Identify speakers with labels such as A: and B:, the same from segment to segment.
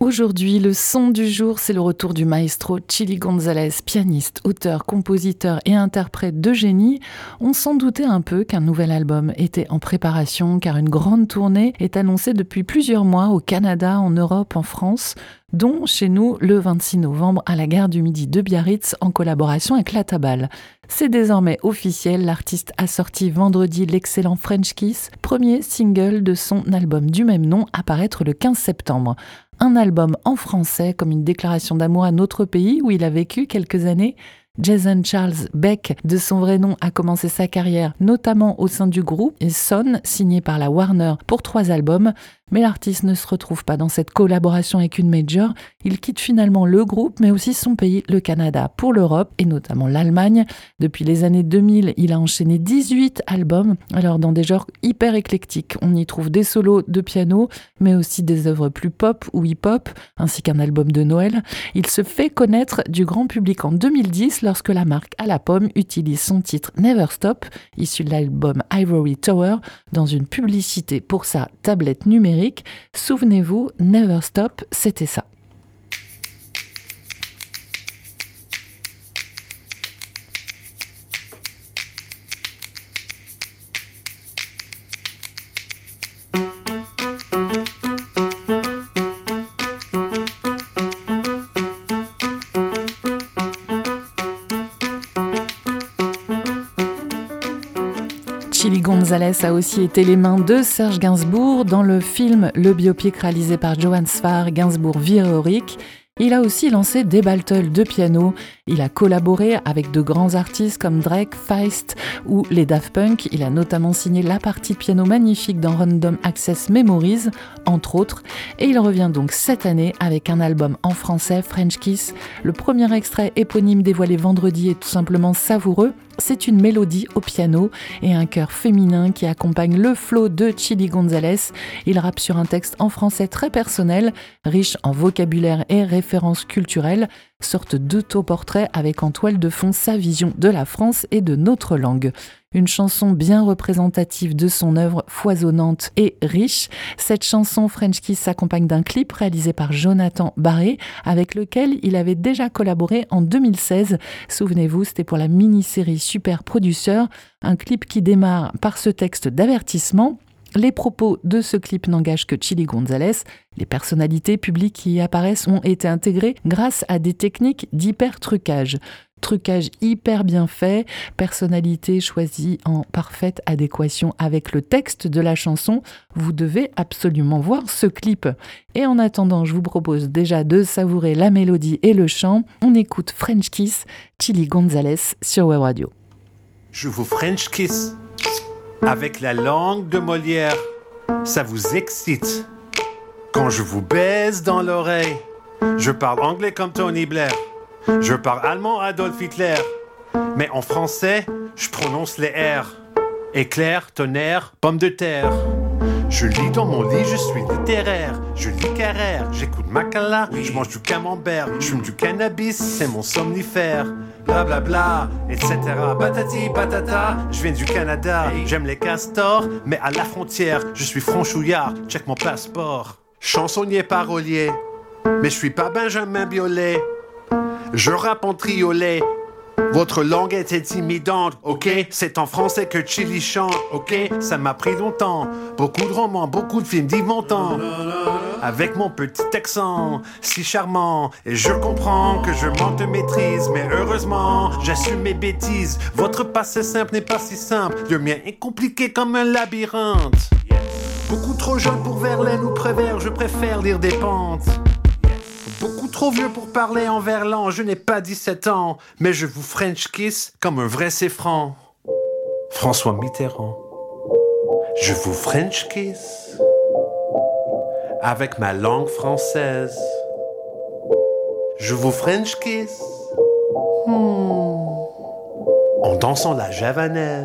A: Aujourd'hui, le son du jour, c'est le retour du maestro Chili Gonzalez, pianiste, auteur, compositeur et interprète de génie. On s'en doutait un peu qu'un nouvel album était en préparation car une grande tournée est annoncée depuis plusieurs mois au Canada, en Europe, en France, dont chez nous le 26 novembre à la gare du Midi de Biarritz en collaboration avec La Tabale. C'est désormais officiel, l'artiste a sorti vendredi l'excellent French Kiss, premier single de son album du même nom à paraître le 15 septembre un album en français comme une déclaration d'amour à notre pays où il a vécu quelques années. Jason Charles Beck, de son vrai nom, a commencé sa carrière notamment au sein du groupe Son, signé par la Warner pour trois albums, mais l'artiste ne se retrouve pas dans cette collaboration avec une major. Il quitte finalement le groupe, mais aussi son pays, le Canada, pour l'Europe et notamment l'Allemagne. Depuis les années 2000, il a enchaîné 18 albums, alors dans des genres hyper éclectiques. On y trouve des solos de piano, mais aussi des œuvres plus pop ou hip-hop, ainsi qu'un album de Noël. Il se fait connaître du grand public en 2010 lorsque la marque à la pomme utilise son titre Never Stop, issu de l'album Ivory Tower, dans une publicité pour sa tablette numérique Souvenez-vous, Never Stop, c'était ça. Chili Gonzalez a aussi été les mains de Serge Gainsbourg dans le film Le biopic réalisé par Johan Sfar, Gainsbourg Viroric. Il a aussi lancé des battles de piano. Il a collaboré avec de grands artistes comme Drake, Feist ou les Daft Punk. Il a notamment signé la partie piano magnifique dans Random Access Memories, entre autres. Et il revient donc cette année avec un album en français, French Kiss. Le premier extrait éponyme dévoilé vendredi est tout simplement savoureux. C'est une mélodie au piano et un chœur féminin qui accompagne le flow de Chili Gonzalez. Il rappe sur un texte en français très personnel, riche en vocabulaire et références culturelles, sorte d'autoportrait avec en toile de fond sa vision de la France et de notre langue une chanson bien représentative de son œuvre foisonnante et riche. Cette chanson French Kiss s'accompagne d'un clip réalisé par Jonathan Barré, avec lequel il avait déjà collaboré en 2016. Souvenez-vous, c'était pour la mini-série Super Producer, un clip qui démarre par ce texte d'avertissement. Les propos de ce clip n'engagent que Chili Gonzalez. Les personnalités publiques qui y apparaissent ont été intégrées grâce à des techniques d'hyper-trucage trucage hyper bien fait, personnalité choisie en parfaite adéquation avec le texte de la chanson. Vous devez absolument voir ce clip. Et en attendant, je vous propose déjà de savourer la mélodie et le chant. On écoute French Kiss, Chili Gonzalez sur Web Radio.
B: Je vous French Kiss avec la langue de Molière. Ça vous excite quand je vous baise dans l'oreille. Je parle anglais comme Tony Blair. Je parle allemand Adolf Hitler, mais en français, je prononce les R. Éclair, tonnerre, pomme de terre. Je lis dans mon lit, je suis littéraire. Je lis Carrère, j'écoute Macala, je mange du camembert, je fume du cannabis, c'est mon somnifère. Bla bla bla, etc. Patati patata, je viens du Canada, j'aime les castors, mais à la frontière, je suis franchouillard, check mon passeport. Chansonnier parolier, mais je suis pas Benjamin Biolay. Je rappe en triolet. Votre langue est intimidante, ok? C'est en français que Chili chante, ok? Ça m'a pris longtemps. Beaucoup de romans, beaucoup de films d'Yves Avec mon petit accent, si charmant. Et je comprends que je manque de maîtrise, mais heureusement, j'assume mes bêtises. Votre passé simple n'est pas si simple. Le mien est compliqué comme un labyrinthe. Beaucoup trop jeune pour Verlaine ou Prévert, je préfère lire des pentes. Beaucoup trop vieux pour parler en verlan, je n'ai pas 17 ans, mais je vous French kiss comme un vrai franc. François Mitterrand. Je vous French kiss avec ma langue française. Je vous French kiss hmm. en dansant la javanaise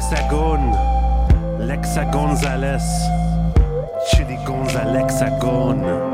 B: L'hexagone, l'hexagonzales, chili gonzalexagone.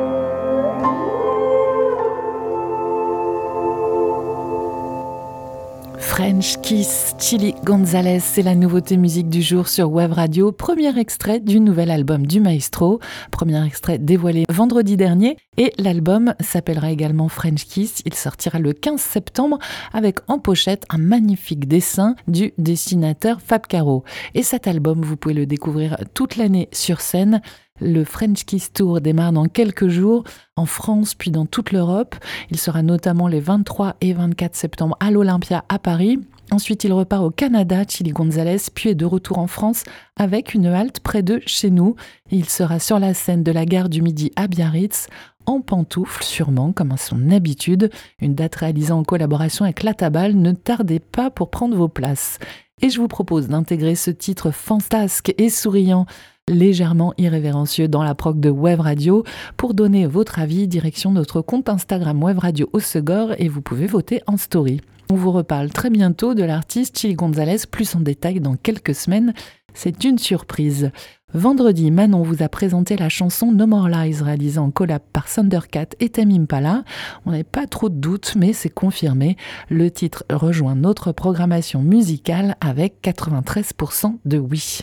A: French Kiss, Chili Gonzalez, c'est la nouveauté musique du jour sur Web Radio. Premier extrait du nouvel album du maestro. Premier extrait dévoilé vendredi dernier. Et l'album s'appellera également French Kiss. Il sortira le 15 septembre avec en pochette un magnifique dessin du dessinateur Fab Caro. Et cet album, vous pouvez le découvrir toute l'année sur scène. Le French Kiss Tour démarre dans quelques jours en France puis dans toute l'Europe. Il sera notamment les 23 et 24 septembre à l'Olympia à Paris. Ensuite, il repart au Canada, Chili Gonzalez, puis est de retour en France avec une halte près de chez nous. Il sera sur la scène de la gare du Midi à Biarritz, en pantoufles sûrement, comme à son habitude. Une date réalisée en collaboration avec La Tabale. Ne tardez pas pour prendre vos places. Et je vous propose d'intégrer ce titre fantasque et souriant légèrement irrévérencieux dans la proc de Web Radio. Pour donner votre avis, direction notre compte Instagram Web Radio Segor et vous pouvez voter en story. On vous reparle très bientôt de l'artiste Chili Gonzalez, plus en détail dans quelques semaines. C'est une surprise. Vendredi, Manon vous a présenté la chanson No More Lies réalisée en collab par Thundercat et Tamim Pala. On n'avait pas trop de doutes, mais c'est confirmé. Le titre rejoint notre programmation musicale avec 93% de oui.